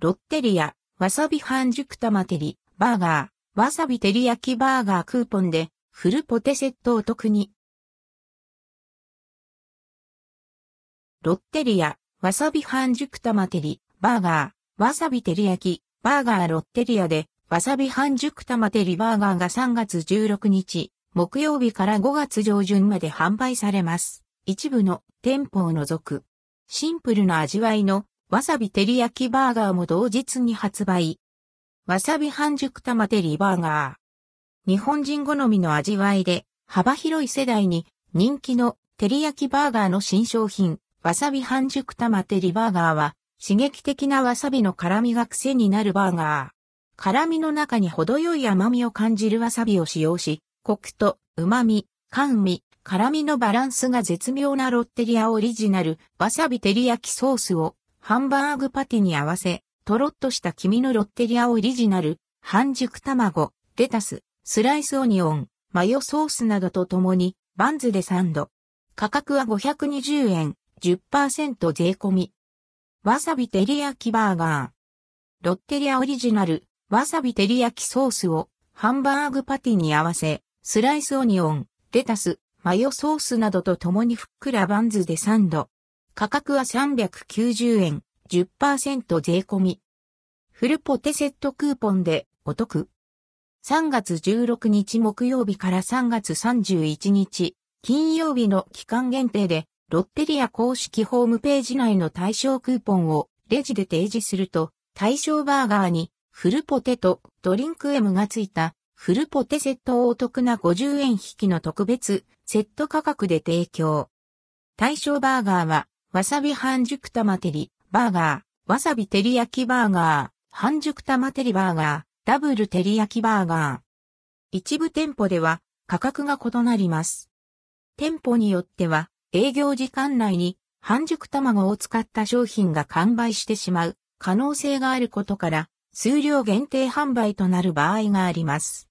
ロッテリア、わさび半熟玉照り、バーガー、わさび照り焼きバーガークーポンで、フルポテセットお得に。ロッテリア、わさび半熟玉照り、バーガー、わさび照り焼き、バーガーロッテリアで、わさび半熟玉照りバーガーが3月16日、木曜日から5月上旬まで販売されます。一部の店舗を除く。シンプルな味わいのわさび照り焼きバーガーも同日に発売。わさび半熟玉照りバーガー。日本人好みの味わいで幅広い世代に人気の照り焼きバーガーの新商品わさび半熟玉照りバーガーは、刺激的なわさびの辛みが癖になるバーガー。辛みの中に程よい甘みを感じるわさびを使用し、コクと旨み、甘味、辛みのバランスが絶妙なロッテリアオリジナルわさび照り焼きソースをハンバーグパティに合わせ、とろっとした黄身のロッテリアオリジナル半熟卵、レタス、スライスオニオン、マヨソースなどとともにバンズでサンド。価格は520円。10%税込み。わさび照り焼きバーガー。ロッテリアオリジナル、わさび照り焼きソースをハンバーグパティに合わせ、スライスオニオン、レタス、マヨソースなどと共にふっくらバンズでサンド。価格は390円、10%税込み。フルポテセットクーポンでお得。3月16日木曜日から3月31日金曜日の期間限定でロッテリア公式ホームページ内の対象クーポンをレジで提示すると、対象バーガーにフルポテト、ドリンク M がついたフルポテセットをお得な50円引きの特別セット価格で提供。対象バーガーは、わさび半熟玉照り、バーガー、わさび照り焼きバーガー、半熟玉照りバーガー、ダブル照り焼きバーガー。一部店舗では価格が異なります。店舗によっては営業時間内に半熟卵を使った商品が完売してしまう可能性があることから、数量限定販売となる場合があります。